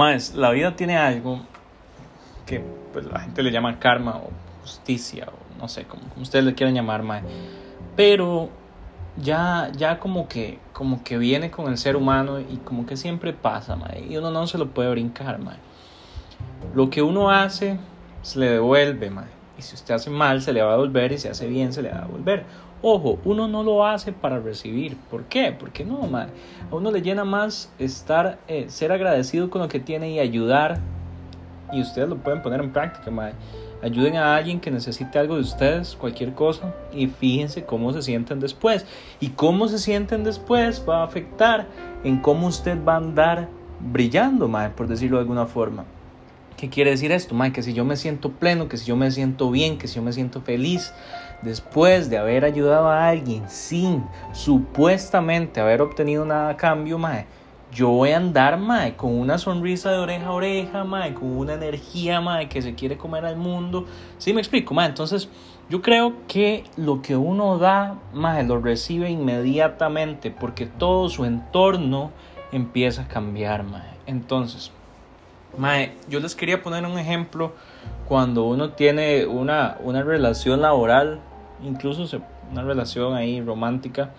Más, la vida tiene algo que pues, la gente le llama karma o justicia o no sé, como, ustedes le quieran llamar, mae. Pero ya, ya como que, como que viene con el ser humano y como que siempre pasa, mae. Y uno no se lo puede brincar, mae. Lo que uno hace se le devuelve, mae. Y si usted hace mal, se le va a devolver. Y si hace bien, se le va a devolver. Ojo, uno no lo hace para recibir. ¿Por qué? Porque no, mae. A uno le llena más estar, eh, ser agradecido con lo que tiene y ayudar. Y ustedes lo pueden poner en práctica, mae. Ayuden a alguien que necesite algo de ustedes, cualquier cosa, y fíjense cómo se sienten después. Y cómo se sienten después va a afectar en cómo usted va a andar brillando, mae, por decirlo de alguna forma. ¿Qué quiere decir esto, mae? Que si yo me siento pleno, que si yo me siento bien, que si yo me siento feliz, después de haber ayudado a alguien sin supuestamente haber obtenido nada a cambio, mae, yo voy a andar, mae, con una sonrisa de oreja a oreja, mae, con una energía, mae, que se quiere comer al mundo. ¿Sí me explico? Entonces, yo creo que lo que uno da, mae, lo recibe inmediatamente porque todo su entorno empieza a cambiar. Entonces, mae, yo les quería poner un ejemplo cuando uno tiene una, una relación laboral, incluso una relación ahí romántica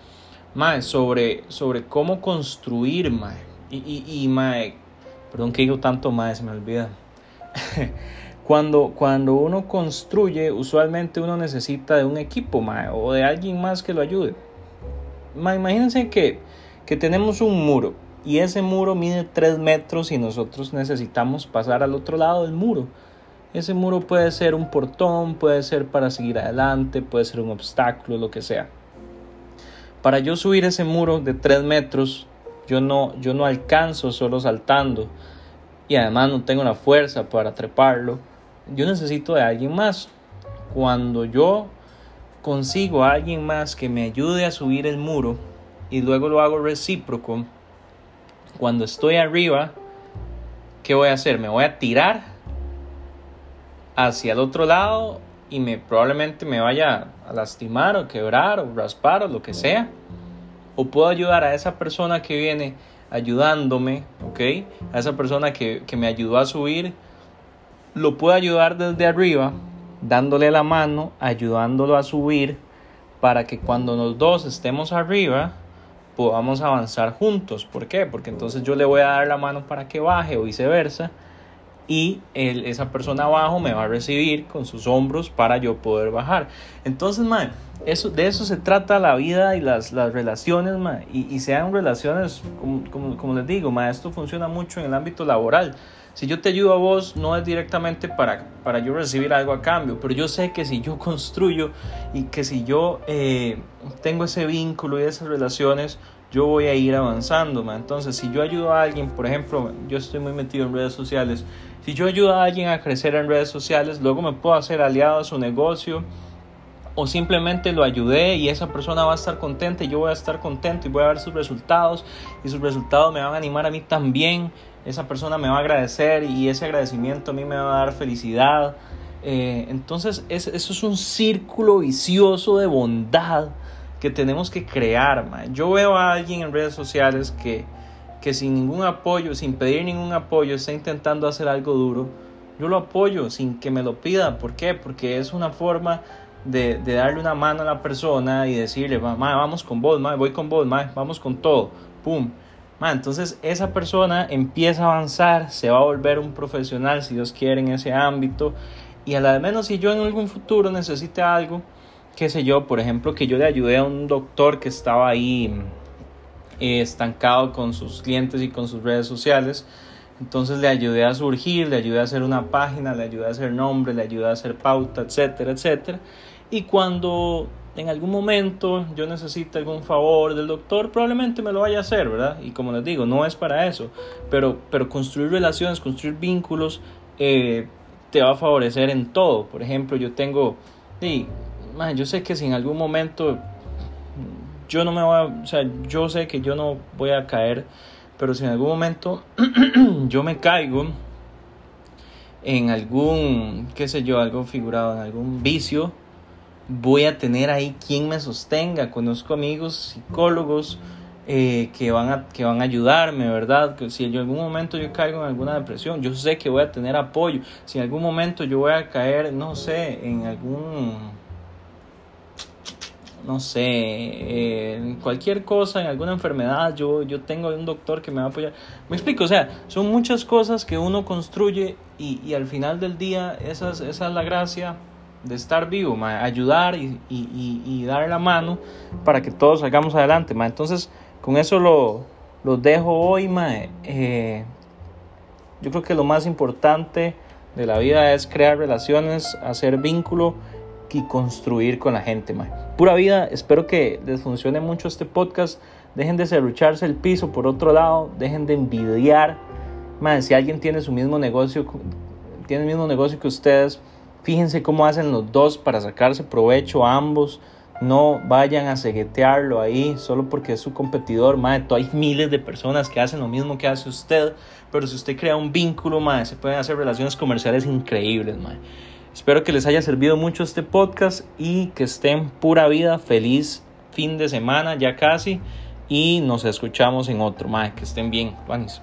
Mae, sobre, sobre cómo construir, mae. Y, y, mae, perdón que tanto, mae, se me olvida. cuando, cuando uno construye, usualmente uno necesita de un equipo, mae, o de alguien más que lo ayude. Mae, imagínense que, que tenemos un muro y ese muro mide 3 metros y nosotros necesitamos pasar al otro lado del muro. Ese muro puede ser un portón, puede ser para seguir adelante, puede ser un obstáculo, lo que sea. Para yo subir ese muro de 3 metros, yo no, yo no alcanzo solo saltando y además no tengo la fuerza para treparlo. Yo necesito de alguien más. Cuando yo consigo a alguien más que me ayude a subir el muro y luego lo hago recíproco, cuando estoy arriba, ¿qué voy a hacer? Me voy a tirar hacia el otro lado y me probablemente me vaya a lastimar o quebrar o raspar o lo que sea. O puedo ayudar a esa persona que viene ayudándome, ¿ok? A esa persona que, que me ayudó a subir, lo puedo ayudar desde arriba, dándole la mano, ayudándolo a subir, para que cuando los dos estemos arriba, podamos avanzar juntos. ¿Por qué? Porque entonces yo le voy a dar la mano para que baje o viceversa y esa persona abajo me va a recibir con sus hombros para yo poder bajar. Entonces, man, eso, de eso se trata la vida y las, las relaciones, man, y, sean relaciones, como, como, les digo, man, esto funciona mucho en el ámbito laboral. Si yo te ayudo a vos, no es directamente para, para yo recibir algo a cambio, pero yo sé que si yo construyo y que si yo eh, tengo ese vínculo y esas relaciones, yo voy a ir avanzando. Man. Entonces, si yo ayudo a alguien, por ejemplo, yo estoy muy metido en redes sociales, si yo ayudo a alguien a crecer en redes sociales, luego me puedo hacer aliado a su negocio o simplemente lo ayudé y esa persona va a estar contenta y yo voy a estar contento y voy a ver sus resultados y sus resultados me van a animar a mí también. Esa persona me va a agradecer y ese agradecimiento a mí me va a dar felicidad. Eh, entonces eso es un círculo vicioso de bondad que tenemos que crear. Yo veo a alguien en redes sociales que que sin ningún apoyo, sin pedir ningún apoyo, está intentando hacer algo duro, yo lo apoyo sin que me lo pida. ¿Por qué? Porque es una forma de, darle una mano a la persona y decirle, vamos con vos, voy con vos, vamos con todo. ¡Pum! entonces esa persona empieza a avanzar, se va a volver un profesional, si Dios quiere, en ese ámbito. Y a la de menos si yo en algún futuro necesite algo, qué sé yo, por ejemplo, que yo le ayudé a un doctor que estaba ahí estancado con sus clientes y con sus redes sociales. Entonces le ayudé a surgir, le ayudé a hacer una página, le ayudé a hacer nombre, le ayudé a hacer pauta, etcétera, etcétera. Y cuando en algún momento yo necesite algún favor del doctor, probablemente me lo vaya a hacer, ¿verdad? Y como les digo, no es para eso, pero, pero construir relaciones, construir vínculos, eh, te va a favorecer en todo. Por ejemplo, yo tengo, y, yo sé que si en algún momento yo no me voy a, o sea, yo sé que yo no voy a caer, pero si en algún momento yo me caigo en algún, qué sé yo, algo figurado, en algún vicio, voy a tener ahí quien me sostenga. Conozco amigos, psicólogos, eh, que, van a, que van a ayudarme, ¿verdad? Que si en algún momento yo caigo en alguna depresión, yo sé que voy a tener apoyo. Si en algún momento yo voy a caer, no sé, en algún, no sé, en cualquier cosa, en alguna enfermedad, yo, yo tengo un doctor que me va a apoyar. Me explico, o sea, son muchas cosas que uno construye y, y al final del día esa es, esa es la gracia de estar vivo, ayudar y, y, y, dar la mano para que todos salgamos adelante. Ma. Entonces, con eso lo, dejo hoy. Ma. Eh, yo creo que lo más importante de la vida es crear relaciones, hacer vínculo y construir con la gente. Ma. Pura vida, espero que les funcione mucho este podcast. Dejen de serrucharse el piso por otro lado, dejen de envidiar. Ma, si alguien tiene su mismo negocio, tiene el mismo negocio que ustedes, Fíjense cómo hacen los dos para sacarse provecho a ambos. No vayan a seguetearlo ahí solo porque es su competidor. Madre, hay miles de personas que hacen lo mismo que hace usted. Pero si usted crea un vínculo, madre, se pueden hacer relaciones comerciales increíbles. Madre. Espero que les haya servido mucho este podcast y que estén pura vida. Feliz fin de semana ya casi. Y nos escuchamos en otro. Que estén bien. Juanis.